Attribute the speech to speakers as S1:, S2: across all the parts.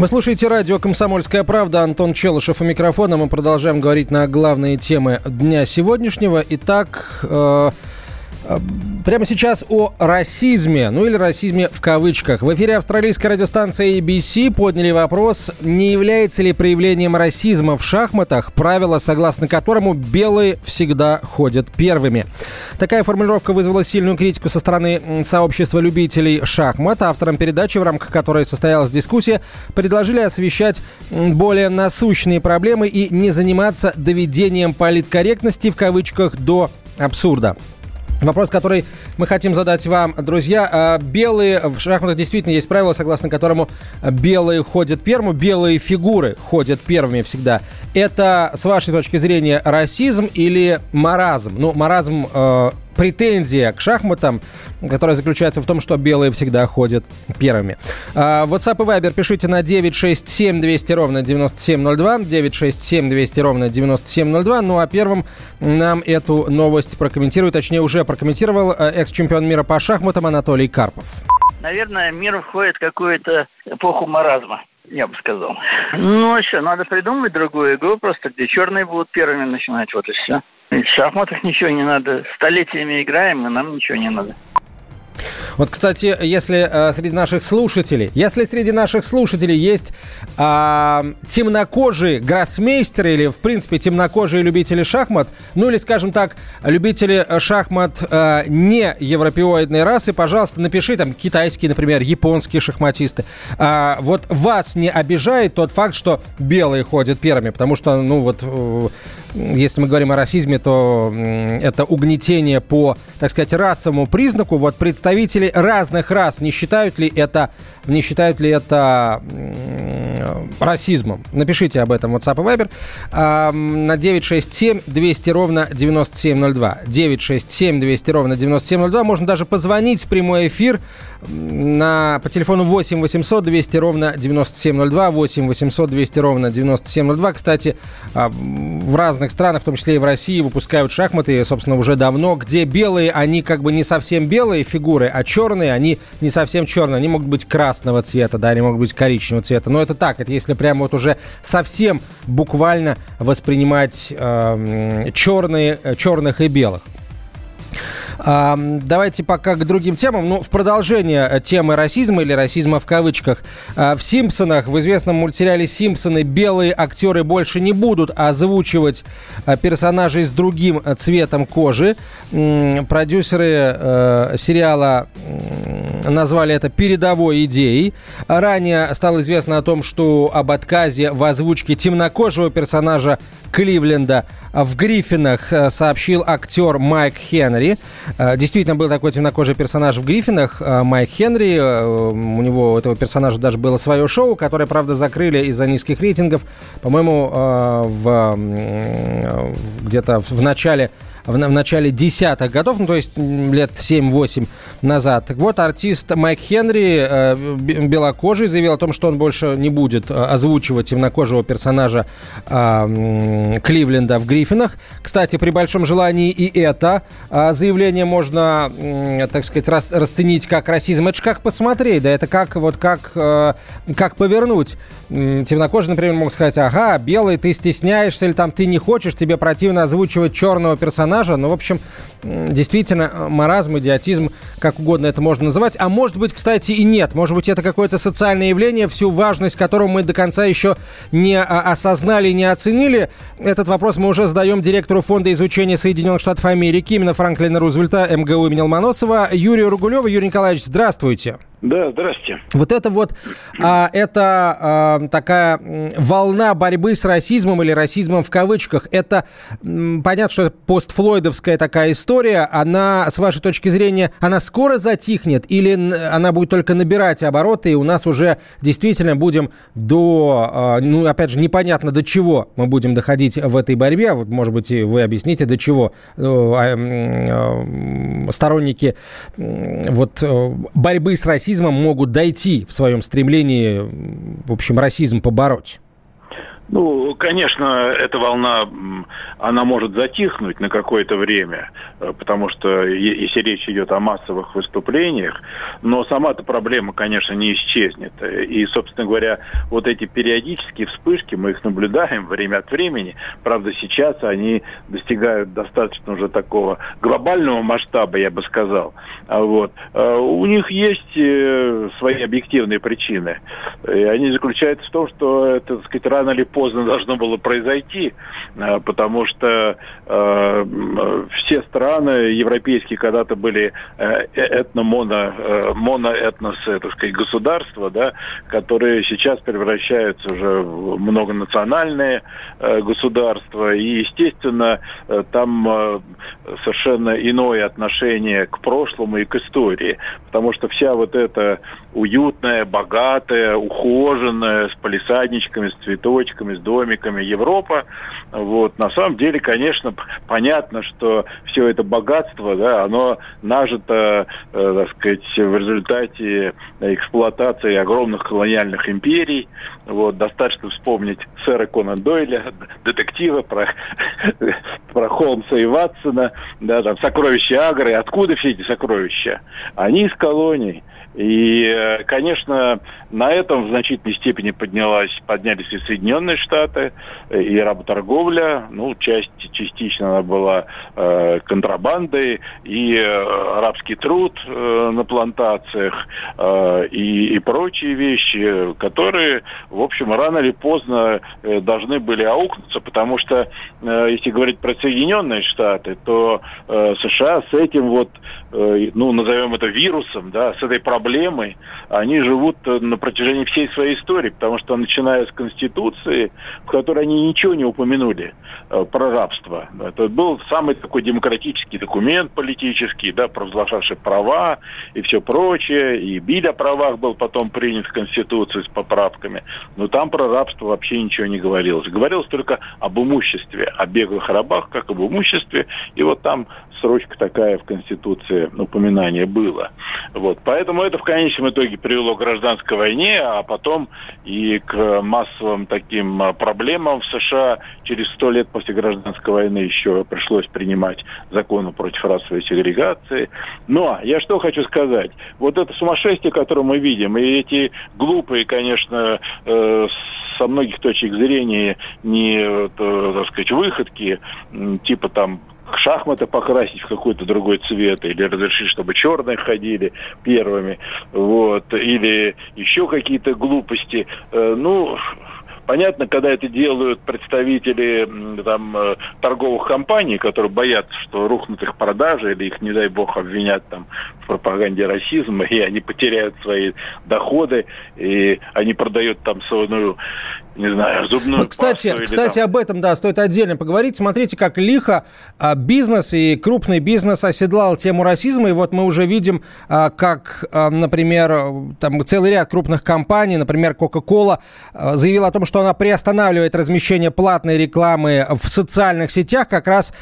S1: Вы слушаете радио «Комсомольская правда». Антон Челышев у микрофона. Мы продолжаем говорить на главные темы дня сегодняшнего. Итак, э, прямо сейчас о расизме, ну или расизме в кавычках. В эфире австралийской радиостанции ABC подняли вопрос, не является ли проявлением расизма в шахматах правило, согласно которому белые всегда ходят первыми. Такая формулировка вызвала сильную критику со стороны сообщества любителей шахмат. Авторам передачи, в рамках которой состоялась дискуссия, предложили освещать более насущные проблемы и не заниматься доведением политкорректности в кавычках до абсурда. Вопрос, который мы хотим задать вам, друзья. А, белые, в шахматах действительно есть правило, согласно которому белые ходят первыми, белые фигуры ходят первыми всегда. Это, с вашей точки зрения, расизм или маразм? Ну, маразм э, претензия к шахматам, которая заключается в том, что белые всегда ходят первыми. А, WhatsApp и Viber пишите на 967 200 ровно 9702, 967 200 ровно 9702. Ну а первым нам эту новость прокомментирует, точнее уже прокомментировал э, экс-чемпион мира по шахматам Анатолий Карпов.
S2: Наверное, мир входит в какую-то эпоху маразма я бы сказал. Ну, а что, надо придумать другую игру, просто где черные будут первыми начинать, вот и все. В шахматах ничего не надо. Столетиями играем, и нам ничего не надо.
S1: Вот, кстати, если э, среди наших слушателей, если среди наших слушателей есть э, темнокожие гроссмейстеры или, в принципе, темнокожие любители шахмат, ну или, скажем так, любители шахмат э, не европеоидной расы, пожалуйста, напиши там китайские, например, японские шахматисты. Э, вот вас не обижает тот факт, что белые ходят первыми, потому что, ну вот, э, если мы говорим о расизме, то это угнетение по, так сказать, расовому признаку. Вот представители разных рас не считают ли это, не считают ли это расизмом? Напишите об этом WhatsApp и Viber на 967 200 ровно 9702. 967 200 ровно 9702. Можно даже позвонить в прямой эфир на, по телефону 8 800 200 ровно 9702. 8 800 200 ровно 9702. Кстати, в разных разных странах, в том числе и в России, выпускают шахматы, собственно, уже давно, где белые, они как бы не совсем белые фигуры, а черные, они не совсем черные. Они могут быть красного цвета, да, они могут быть коричневого цвета. Но это так, это если прямо вот уже совсем буквально воспринимать эм, э, черные, черных и белых. А, давайте пока к другим темам. Ну, в продолжение темы расизма или расизма в кавычках. А, в «Симпсонах», в известном мультсериале «Симпсоны» белые актеры больше не будут озвучивать а, персонажей с другим цветом кожи. Продюсеры э, сериала назвали это передовой идеей. Ранее стало известно о том, что об отказе в озвучке темнокожего персонажа Кливленда в Гриффинах сообщил актер Майк Хенри. Э, действительно, был такой темнокожий персонаж в «Гриффинах», э, Майк Хенри. Э, у него, у этого персонажа даже было свое шоу, которое, правда, закрыли из-за низких рейтингов. По-моему, в, где-то в начале в, в начале десятых годов, ну, то есть лет 7-8 назад. Так вот, артист Майк Хенри, э, белокожий, заявил о том, что он больше не будет э, озвучивать темнокожего персонажа э, Кливленда в Гриффинах. Кстати, при большом желании и это э, заявление можно, э, так сказать, рас, расценить как расизм. Это же как посмотреть, да, это как, вот как, э, как повернуть. Темнокожий, например, мог сказать, ага, белый, ты стесняешься или там ты не хочешь, тебе противно озвучивать черного персонажа, персонажа. Ну, в общем, действительно, маразм, идиотизм, как угодно это можно называть. А может быть, кстати, и нет. Может быть, это какое-то социальное явление, всю важность которого мы до конца еще не а, осознали, не оценили. Этот вопрос мы уже задаем директору Фонда изучения Соединенных Штатов Америки, именно Франклина Рузвельта, МГУ имени Ломоносова, Юрию Ругулеву. Юрий Николаевич, здравствуйте.
S3: Да, здрасте.
S1: Вот это вот, а, это а, такая волна борьбы с расизмом или расизмом в кавычках. Это понятно, что это постфлойдовская такая история. Она, с вашей точки зрения, она скоро затихнет или она будет только набирать обороты, и у нас уже действительно будем до, а, ну, опять же, непонятно до чего мы будем доходить в этой борьбе. Вот, может быть, вы объясните, до чего э, а, сторонники вот э, борьбы с расизмом расизмом могут дойти в своем стремлении, в общем, расизм побороть?
S3: Ну, конечно, эта волна, она может затихнуть на какое-то время, э, потому что если речь идет о массовых выступлениях, но сама-то проблема, конечно, не исчезнет. И, собственно говоря, вот эти периодические вспышки, мы их наблюдаем время от времени. Правда, сейчас они достигают достаточно уже такого глобального масштаба, я бы сказал. А вот. Э, у них есть э, свои объективные причины. И они заключаются в том, что это, так сказать, рано или поздно поздно должно было произойти, э, потому что э, все страны европейские когда-то были э, этно-моно, моноэтносы, так сказать, государства, да, которые сейчас превращаются уже в многонациональные государства. И, естественно, там совершенно иное отношение к прошлому и к истории, потому что вся вот эта уютная, богатая, ухоженная, с полисадничками, с цветочками, домиками, с домиками Европа. Вот. На самом деле, конечно, понятно, что все это богатство, да, оно нажито, э, так сказать, в результате эксплуатации огромных колониальных империй. Вот. Достаточно вспомнить сэра Конан Дойля, детектива про, про Холмса и Ватсона, да, там, сокровища Агры. Откуда все эти сокровища? Они из колоний. И, э, конечно, на этом в значительной степени поднялась, поднялись и Соединенные Штаты, и работорговля, ну, часть, частично она была э, контрабандой, и э, арабский труд э, на плантациях, э, и, и прочие вещи, которые, в общем, рано или поздно э, должны были аукнуться, потому что, э, если говорить про Соединенные Штаты, то э, США с этим вот, э, ну, назовем это вирусом, да, с этой проблемой проблемой, они живут э, на протяжении всей своей истории, потому что начиная с Конституции, в которой они ничего не упомянули э, про рабство. Это был самый такой демократический документ политический, да, провозглашавший права и все прочее, и Биль о правах был потом принят в Конституции с поправками, но там про рабство вообще ничего не говорилось. Говорилось только об имуществе, о беглых рабах, как об имуществе, и вот там срочка такая в Конституции упоминание было. Вот. Поэтому это в конечном итоге привело к гражданской войне, а потом и к массовым таким а, проблемам в США. Через сто лет после гражданской войны еще пришлось принимать законы против расовой сегрегации. Но я что хочу сказать. Вот это сумасшествие, которое мы видим, и эти глупые, конечно, э, со многих точек зрения не, э, так сказать, выходки, типа там шахматы покрасить в какой-то другой цвет, или разрешить, чтобы черные ходили первыми, вот, или еще какие-то глупости. Э, ну, Понятно, когда это делают представители там, э, торговых компаний, которые боятся, что рухнут их продажи или их, не дай бог, обвинят там, в пропаганде расизма, и они потеряют свои доходы, и они продают там свою не знаю, зубную
S1: вот, кстати, пасту кстати, там... об этом, да, стоит отдельно поговорить. Смотрите, как лихо а, бизнес и крупный бизнес оседлал тему расизма. И вот мы уже видим, а, как, а, например, там целый ряд крупных компаний, например, Coca-Cola, заявила о том, что она приостанавливает размещение платной рекламы в социальных сетях как раз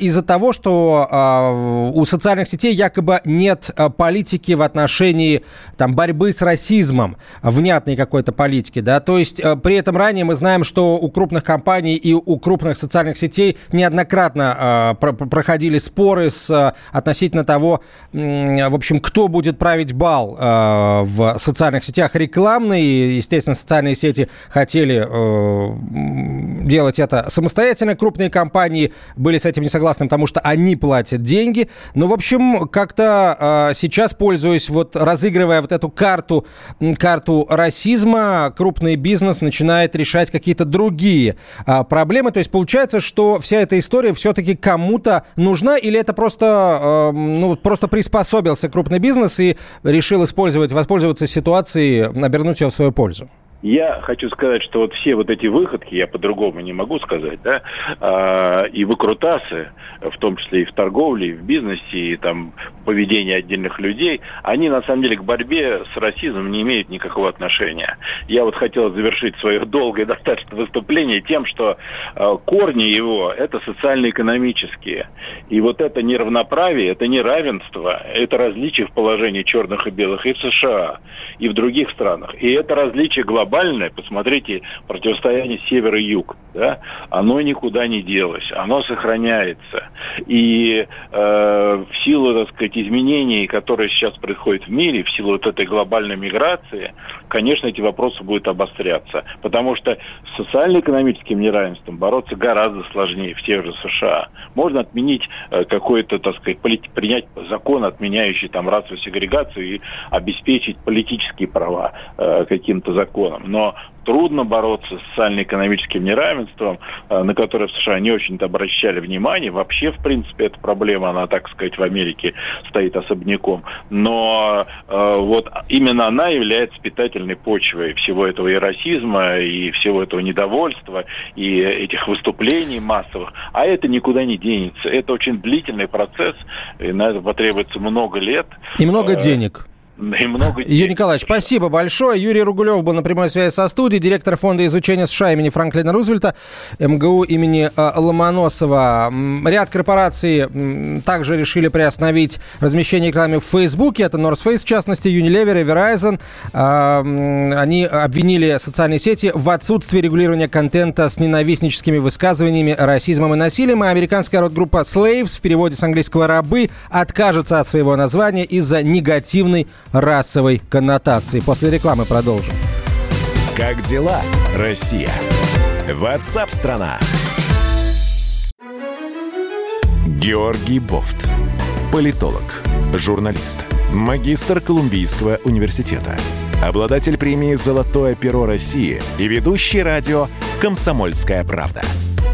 S1: из-за того, что у социальных сетей якобы нет политики в отношении там, борьбы с расизмом, внятной какой-то политики, да, то есть при этом ранее мы знаем, что у крупных компаний и у крупных социальных сетей неоднократно э, про проходили споры с, э, относительно того, э, в общем, кто будет править бал э, в социальных сетях рекламные. Естественно, социальные сети хотели э, делать это самостоятельно. Крупные компании были с этим не согласны, потому что они платят деньги. Но, в общем, как-то э, сейчас, пользуясь, вот разыгрывая вот эту карту, карту расизма, крупный бизнес начинает начинает решать какие-то другие а, проблемы. То есть получается, что вся эта история все-таки кому-то нужна или это просто, а, ну, просто приспособился крупный бизнес и решил использовать, воспользоваться ситуацией, обернуть ее в свою пользу?
S3: Я хочу сказать, что вот все вот эти выходки, я по-другому не могу сказать, да, а, и выкрутасы, в том числе и в торговле, и в бизнесе, и там поведение отдельных людей, они на самом деле к борьбе с расизмом не имеют никакого отношения. Я вот хотел завершить свое долгое достаточно выступление тем, что а, корни его это социально-экономические. И вот это неравноправие, это неравенство, это различие в положении черных и белых и в США, и в других странах. И это различие глобальное глобальное, посмотрите, противостояние север и юг, да, оно никуда не делось, оно сохраняется. И э, в силу, так сказать, изменений, которые сейчас происходят в мире, в силу вот этой глобальной миграции, конечно, эти вопросы будут обостряться. Потому что с социально-экономическим неравенством бороться гораздо сложнее в тех же США. Можно отменить э, какой-то, так сказать, принять закон, отменяющий там расовую сегрегацию и обеспечить политические права э, каким-то законом целом. Но трудно бороться с социально-экономическим неравенством, э, на которое в США не очень-то обращали внимание. Вообще, в принципе, эта проблема, она, так сказать, в Америке стоит особняком. Но э, вот именно она является питательной почвой всего этого и расизма, и всего этого недовольства, и этих выступлений массовых. А это никуда не денется. Это очень длительный процесс, и на это потребуется много лет.
S1: И много э, денег и много Юрий Николаевич, спасибо большое. Юрий Ругулев был на прямой связи со студией, директор фонда изучения США имени Франклина Рузвельта, МГУ имени э, Ломоносова. Ряд корпораций также решили приостановить размещение рекламы в Фейсбуке. Это North Face, в частности, Unilever и Verizon. Э, они обвинили социальные сети в отсутствии регулирования контента с ненавистническими высказываниями, расизмом и насилием. И американская род-группа Slaves, в переводе с английского «рабы», откажется от своего названия из-за негативной расовой коннотации. После рекламы продолжим.
S4: Как дела, Россия? Ватсап-страна! Георгий Бофт. Политолог, журналист, магистр Колумбийского университета, обладатель премии «Золотое перо России» и ведущий радио «Комсомольская правда»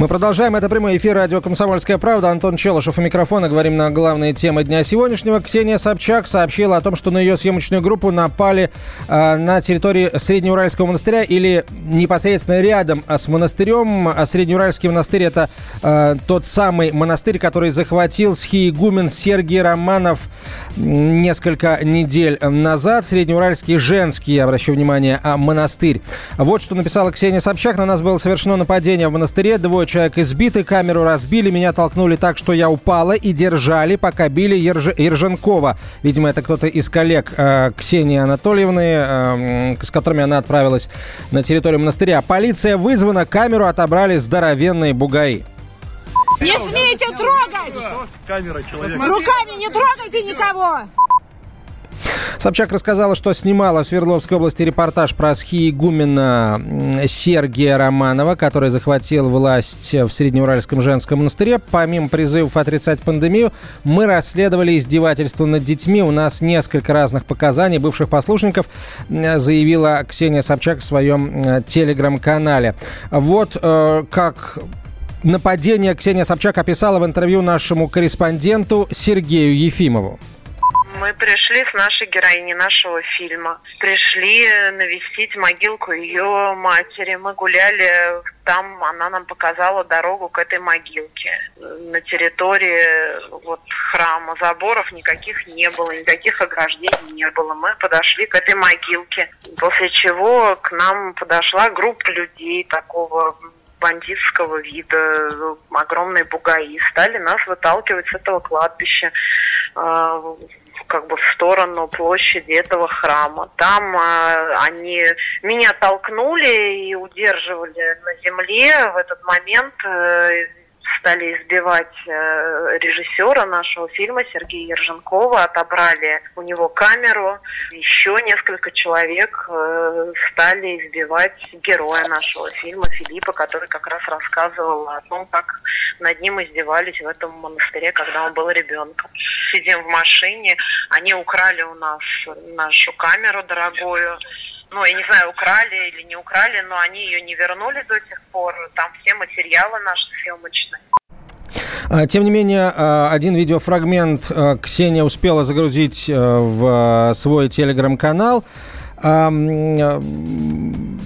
S1: Мы продолжаем. Это прямой эфир радио «Комсомольская правда». Антон Челышев у микрофона. Говорим на главные темы дня сегодняшнего. Ксения Собчак сообщила о том, что на ее съемочную группу напали э, на территории Среднеуральского монастыря или непосредственно рядом с монастырем. А Среднеуральский монастырь – это э, тот самый монастырь, который захватил схиегумен Сергей Романов несколько недель назад. Среднеуральский женский, я обращаю внимание, а монастырь. Вот что написала Ксения Собчак. На нас было совершено нападение в монастыре. Двое человек избиты, камеру разбили, меня толкнули так, что я упала и держали, пока били Ерж... Ерженкова. Видимо, это кто-то из коллег э, Ксении Анатольевны, э, с которыми она отправилась на территорию монастыря. Полиция вызвана, камеру отобрали здоровенные бугаи.
S5: Не смейте трогать! Камера, человек. Руками не трогайте никого!
S1: Собчак рассказала, что снимала в Свердловской области репортаж про схиегумена Сергия Романова, который захватил власть в Среднеуральском женском монастыре. Помимо призывов отрицать пандемию, мы расследовали издевательство над детьми. У нас несколько разных показаний бывших послушников, заявила Ксения Собчак в своем телеграм-канале. Вот э, как нападение Ксения Собчак описала в интервью нашему корреспонденту Сергею Ефимову.
S6: Мы пришли с нашей героиней нашего фильма. Пришли навестить могилку ее матери. Мы гуляли там, она нам показала дорогу к этой могилке. На территории вот храма заборов никаких не было, никаких ограждений не было. Мы подошли к этой могилке, после чего к нам подошла группа людей такого бандитского вида, огромные бугаи, стали нас выталкивать с этого кладбища а, как бы в сторону площади этого храма. Там э, они меня толкнули и удерживали на земле. В этот момент э, стали избивать э, режиссера нашего фильма Сергея Ерженкова, отобрали у него камеру. Еще несколько человек э, стали избивать героя нашего фильма Филиппа, который как раз рассказывал о том, как над ним издевались в этом монастыре, когда он был ребенком. Сидим в машине, они украли у нас нашу камеру дорогую, ну, я не знаю, украли или не украли, но они ее не вернули до сих пор. Там все материалы наши съемочные.
S1: А, тем не менее, а, один видеофрагмент а, Ксения успела загрузить в свой телеграм-канал.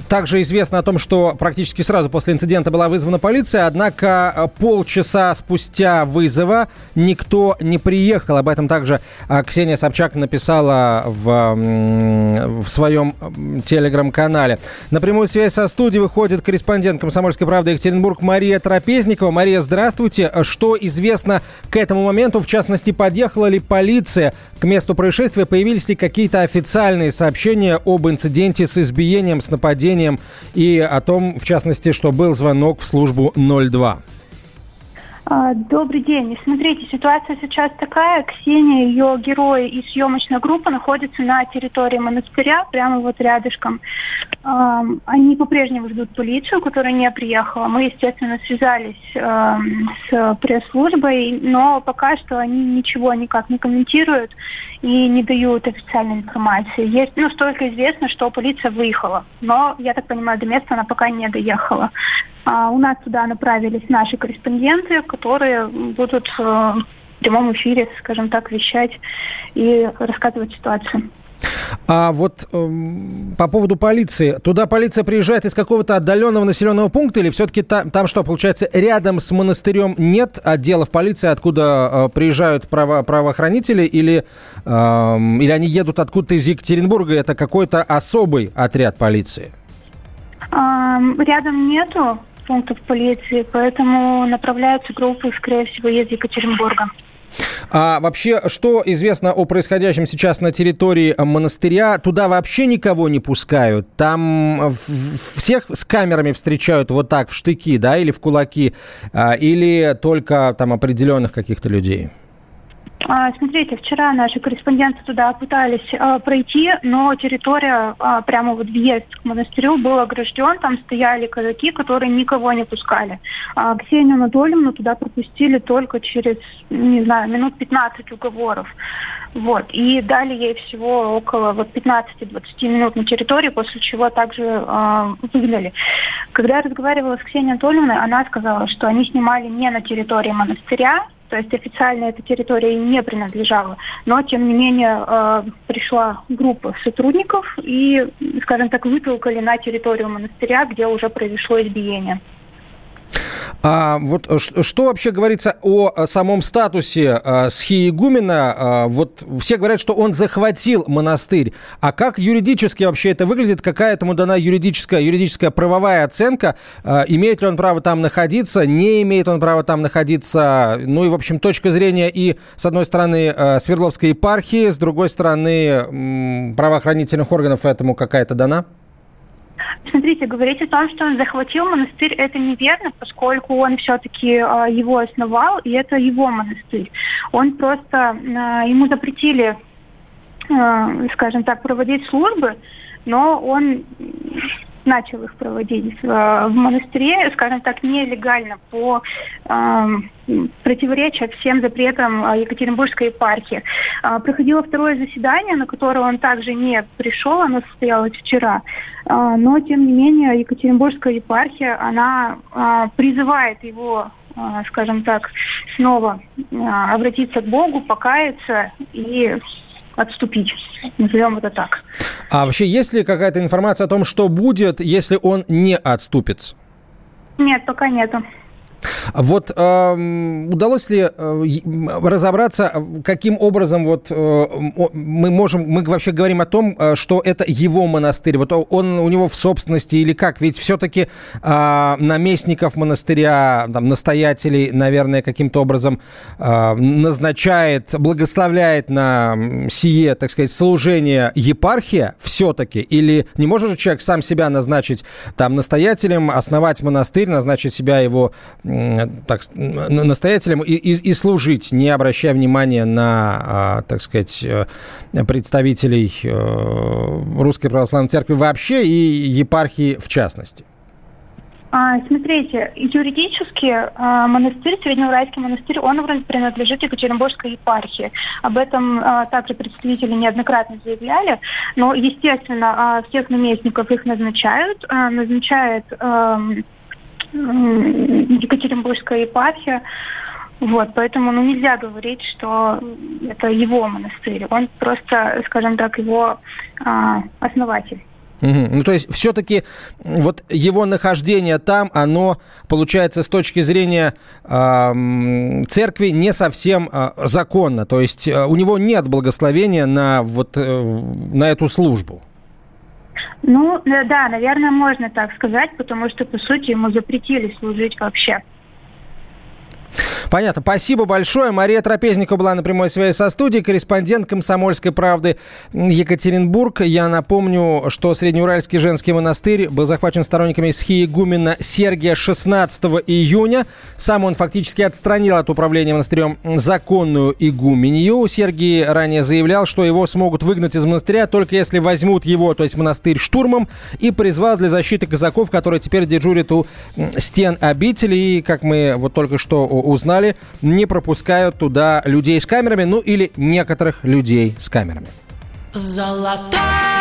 S1: Также известно о том, что практически сразу после инцидента была вызвана полиция, однако э, полчаса спустя вызова никто не приехал. Об этом также э, Ксения Собчак написала в, в своем телеграм-канале. На прямую связь со студией выходит корреспондент «Комсомольской правды» Екатеринбург Мария Трапезникова. Мария, здравствуйте. Что известно к этому моменту? В частности, подъехала ли полиция к месту происшествия? Появились ли какие-то официальные сообщения об инциденте с избиением, с нападением и о том, в частности, что был звонок в службу 02.
S7: А, добрый день. Смотрите, ситуация сейчас такая. Ксения, ее герой и съемочная группа находятся на территории монастыря, прямо вот рядышком. Они по-прежнему ждут полицию, которая не приехала. Мы, естественно, связались с пресс-службой, но пока что они ничего никак не комментируют и не дают официальной информации. Есть, ну, столько известно, что полиция выехала, но, я так понимаю, до места она пока не доехала. А у нас туда направились наши корреспонденты, которые будут э, в прямом эфире, скажем так, вещать и рассказывать ситуацию.
S1: А вот э, по поводу полиции. Туда полиция приезжает из какого-то отдаленного населенного пункта или все-таки та, там что, получается, рядом с монастырем нет отделов полиции, откуда э, приезжают право, правоохранители или, э, или они едут откуда-то из Екатеринбурга, это какой-то особый отряд полиции?
S7: Рядом нету пунктов полиции, поэтому направляются группы, скорее всего, из Екатеринбурга.
S1: А вообще, что известно о происходящем сейчас на территории монастыря? Туда вообще никого не пускают? Там всех с камерами встречают вот так в штыки, да, или в кулаки? А, или только там определенных каких-то людей?
S7: А, смотрите, вчера наши корреспонденты туда пытались а, пройти, но территория, а, прямо вот въезд к монастырю был огражден, там стояли казаки, которые никого не пускали. А, Ксению Анатольевну туда пропустили только через, не знаю, минут 15 уговоров. Вот. И дали ей всего около вот 15-20 минут на территории, после чего также э, выгнали. Когда я разговаривала с Ксенией Анатольевной, она сказала, что они снимали не на территории монастыря, то есть официально эта территория не принадлежала. Но, тем не менее, э, пришла группа сотрудников и, скажем так, вытолкали на территорию монастыря, где уже произошло избиение.
S1: А вот что вообще говорится о самом статусе э, Схиегумена? Э, вот все говорят, что он захватил монастырь. А как юридически вообще это выглядит? Какая этому дана юридическая, юридическая правовая оценка? Э, имеет ли он право там находиться? Не имеет он права там находиться? Ну и, в общем, точка зрения и, с одной стороны, э, Свердловской епархии, с другой стороны, э, правоохранительных органов этому какая-то дана?
S7: Смотрите, говорить о том, что он захватил монастырь, это неверно, поскольку он все-таки э, его основал, и это его монастырь. Он просто, э, ему запретили, э, скажем так, проводить службы, но он начал их проводить в, в монастыре, скажем так, нелегально, по э, противоречия всем запретам э, Екатеринбургской епархии. Э, проходило второе заседание, на которое он также не пришел, оно состоялось вчера, э, но, тем не менее, Екатеринбургская епархия, она э, призывает его скажем так, снова обратиться к Богу, покаяться и отступить. Назовем это так.
S1: А вообще есть ли какая-то информация о том, что будет, если он не отступится?
S7: Нет, пока нету.
S1: Вот э, удалось ли э, разобраться, каким образом вот э, мы можем, мы вообще говорим о том, э, что это его монастырь, вот он у него в собственности или как? Ведь все-таки э, наместников монастыря, там, настоятелей, наверное, каким-то образом э, назначает, благословляет на сие, так сказать, служение епархия все-таки, или не может же человек сам себя назначить там настоятелем, основать монастырь, назначить себя его
S8: так, настоятелем и, и, и служить, не обращая внимания на, а, так сказать, э, представителей э, Русской Православной Церкви вообще и епархии в частности?
S7: А, смотрите, юридически а, монастырь, Среднеуральский монастырь, он принадлежит Екатеринбургской епархии. Об этом также представители неоднократно заявляли. Но, естественно, всех наместников их назначают. Назначает Екатеринбургская епархия. Вот, поэтому ну, нельзя говорить, что это его монастырь. Он просто, скажем так, его основатель.
S8: Угу. Ну, то есть, все-таки вот его нахождение там, оно, получается, с точки зрения э, церкви не совсем э, законно. То есть, э, у него нет благословения на, вот, э, на эту службу.
S7: Ну, да, наверное, можно так сказать, потому что, по сути, ему запретили служить вообще.
S8: Понятно. Спасибо большое. Мария Трапезникова была на прямой связи со студией, корреспондент «Комсомольской правды» Екатеринбург. Я напомню, что Среднеуральский женский монастырь был захвачен сторонниками схиегумена Сергия 16 июня. Сам он фактически отстранил от управления монастырем законную игуменью. Сергий ранее заявлял, что его смогут выгнать из монастыря только если возьмут его, то есть монастырь, штурмом, и призвал для защиты казаков, которые теперь дежурят у стен обители. И, как мы вот только что узнали, не пропускают туда людей с камерами, ну или некоторых людей с камерами. Золотая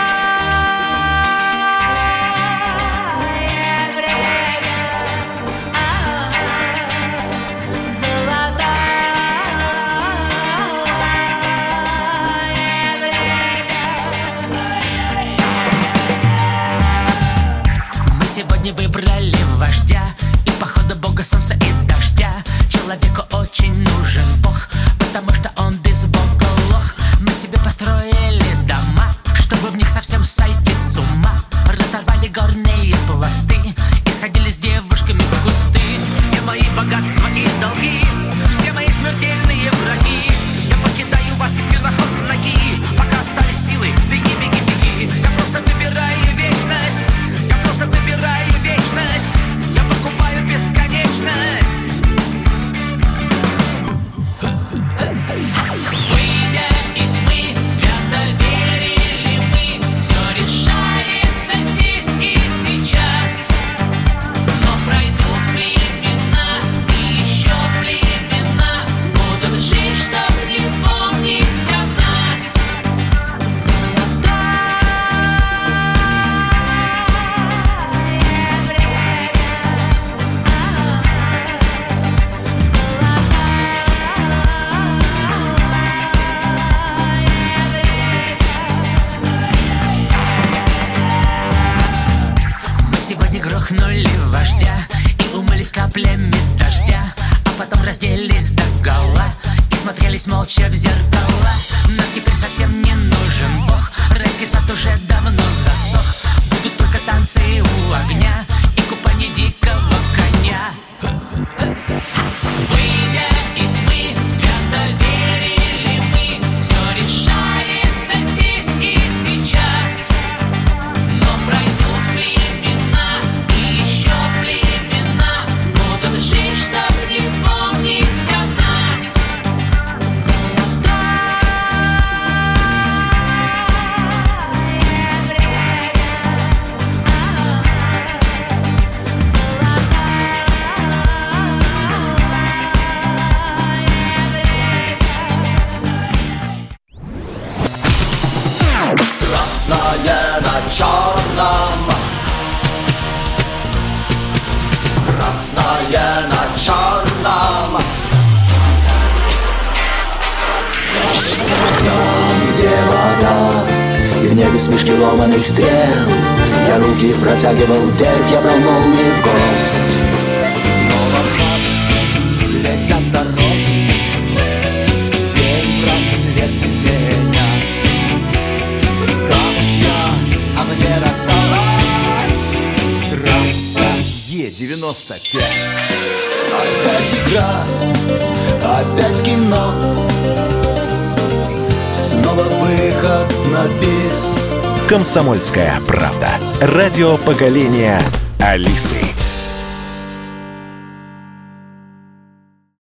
S9: Небе смешки ломаных стрел. Я руки протягивал вверх Я брал молнии в гость. Снова в марш летят дороги День просвет менять Камча, а мне рассталась. Трасса Е-95 Опять игра, опять кино. Снова выход на бис
S4: «Комсомольская правда». Радио поколения Алисы.